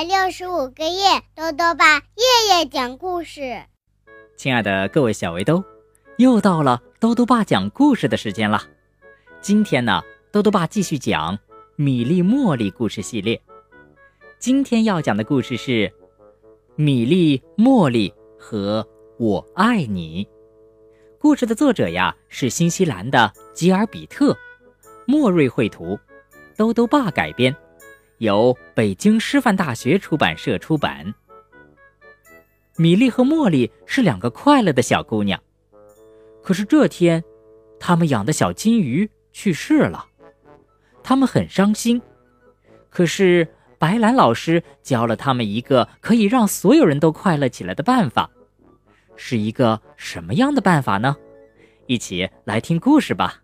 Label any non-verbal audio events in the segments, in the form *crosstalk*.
百六十五个夜，豆豆爸夜夜讲故事。亲爱的各位小围兜，又到了豆豆爸讲故事的时间了。今天呢，豆豆爸继续讲米粒茉莉故事系列。今天要讲的故事是《米粒茉莉和我爱你》。故事的作者呀是新西兰的吉尔比特，莫瑞绘图，豆豆爸改编。由北京师范大学出版社出版。米莉和茉莉是两个快乐的小姑娘，可是这天，他们养的小金鱼去世了，他们很伤心。可是白兰老师教了他们一个可以让所有人都快乐起来的办法，是一个什么样的办法呢？一起来听故事吧。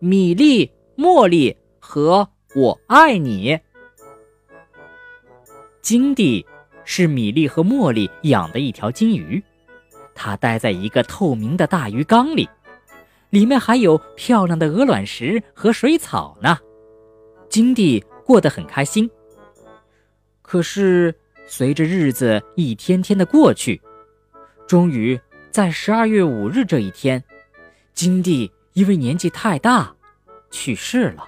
米莉、茉莉和。我爱你，金蒂是米莉和茉莉养的一条金鱼，它待在一个透明的大鱼缸里，里面还有漂亮的鹅卵石和水草呢。金蒂过得很开心。可是随着日子一天天的过去，终于在十二月五日这一天，金蒂因为年纪太大，去世了。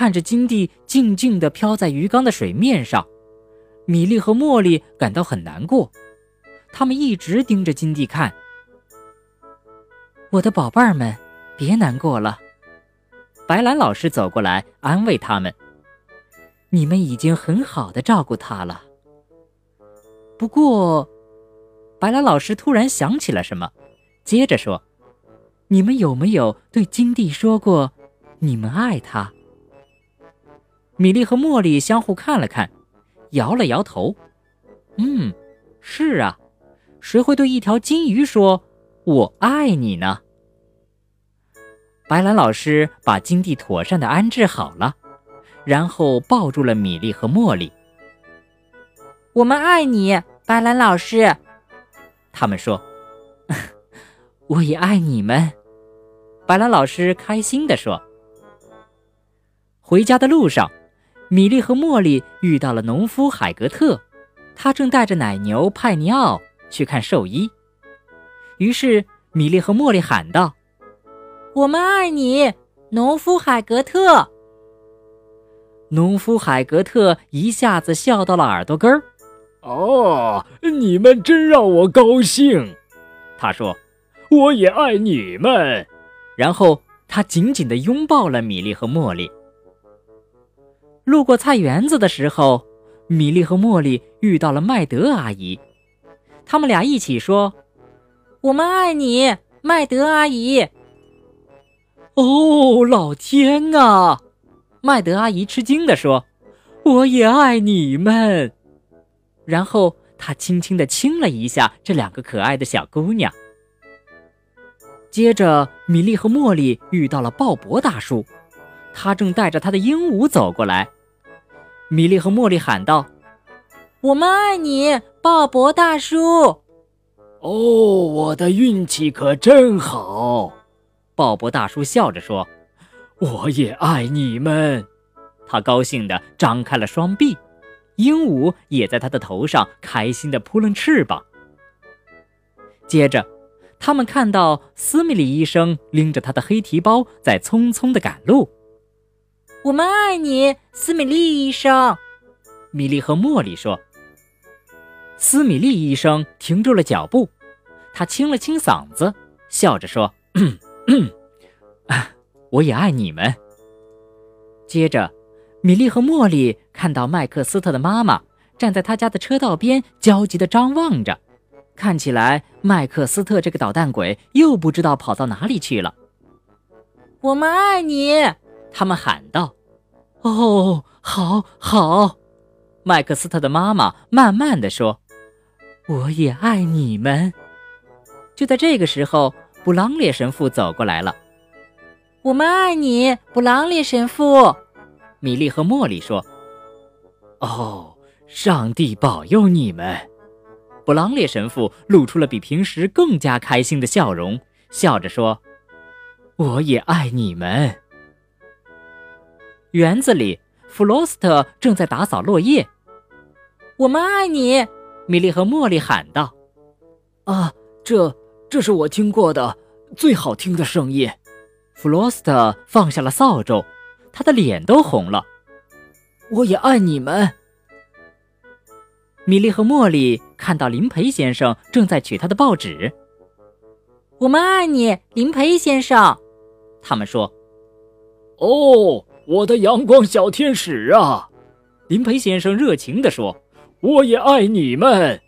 看着金蒂静静地飘在鱼缸的水面上，米莉和茉莉感到很难过。他们一直盯着金蒂看。我的宝贝儿们，别难过了。白兰老师走过来安慰他们：“你们已经很好的照顾他了。”不过，白兰老师突然想起了什么，接着说：“你们有没有对金蒂说过，你们爱他？”米莉和茉莉相互看了看，摇了摇头。嗯，是啊，谁会对一条金鱼说“我爱你”呢？白兰老师把金蒂妥善的安置好了，然后抱住了米莉和茉莉。我们爱你，白兰老师。他们说：“ *laughs* 我也爱你们。”白兰老师开心地说。回家的路上。米莉和茉莉遇到了农夫海格特，他正带着奶牛派尼奥去看兽医。于是米莉和茉莉喊道：“我们爱你，农夫海格特。”农夫海格特一下子笑到了耳朵根儿。“哦，你们真让我高兴。”他说，“我也爱你们。”然后他紧紧地拥抱了米莉和茉莉。路过菜园子的时候，米莉和茉莉遇到了麦德阿姨，他们俩一起说：“我们爱你，麦德阿姨。”哦，老天啊！麦德阿姨吃惊地说：“我也爱你们。”然后她轻轻地亲了一下这两个可爱的小姑娘。接着，米莉和茉莉遇到了鲍勃大叔，他正带着他的鹦鹉走过来。米莉和茉莉喊道：“我们爱你，鲍勃大叔！”哦，我的运气可真好！鲍勃大叔笑着说：“我也爱你们。”他高兴地张开了双臂，鹦鹉也在他的头上开心地扑棱翅膀。接着，他们看到斯密里医生拎着他的黑提包在匆匆地赶路。我们爱你，斯米利医生。米莉和茉莉说。斯米利医生停住了脚步，他清了清嗓子，笑着说：“我也爱你们。”接着，米莉和茉莉看到麦克斯特的妈妈站在他家的车道边，焦急地张望着，看起来麦克斯特这个捣蛋鬼又不知道跑到哪里去了。我们爱你。他们喊道：“哦，好，好。”麦克斯特的妈妈慢慢的说：“我也爱你们。”就在这个时候，布朗列神父走过来了。“我们爱你，布朗列神父。”米莉和茉莉说。“哦，上帝保佑你们！”布朗列神父露出了比平时更加开心的笑容，笑着说：“我也爱你们。”园子里弗罗斯特正在打扫落叶。我们爱你，米莉和茉莉喊道。啊，这这是我听过的最好听的声音。弗罗斯特放下了扫帚，他的脸都红了。我也爱你们。米莉和茉莉看到林培先生正在取他的报纸。我们爱你，林培先生。他们说：“哦，我的阳光小天使啊！”林培先生热情地说：“我也爱你们。”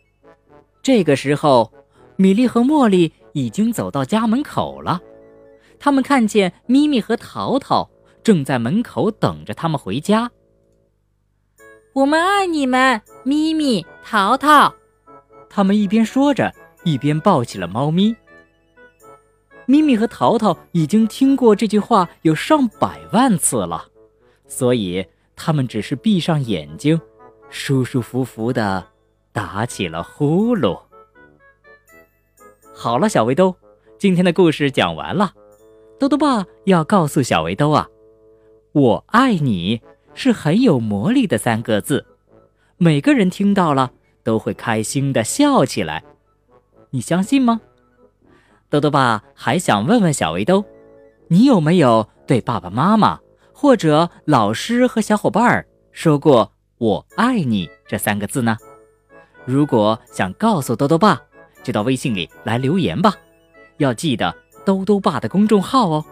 这个时候，米莉和茉莉已经走到家门口了。他们看见咪咪和淘淘正在门口等着他们回家。我们爱你们，咪咪、淘淘。他们一边说着，一边抱起了猫咪。咪咪和淘淘已经听过这句话有上百万次了，所以他们只是闭上眼睛，舒舒服服的打起了呼噜。好了，小围兜，今天的故事讲完了。豆豆爸要告诉小围兜啊，我爱你。是很有魔力的三个字，每个人听到了都会开心的笑起来，你相信吗？豆豆爸还想问问小围兜，你有没有对爸爸妈妈或者老师和小伙伴说过“我爱你”这三个字呢？如果想告诉兜兜爸，就到微信里来留言吧，要记得兜兜爸的公众号哦，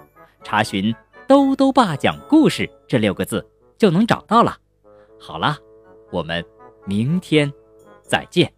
查询“兜兜爸讲故事”这六个字。就能找到了。好了，我们明天再见。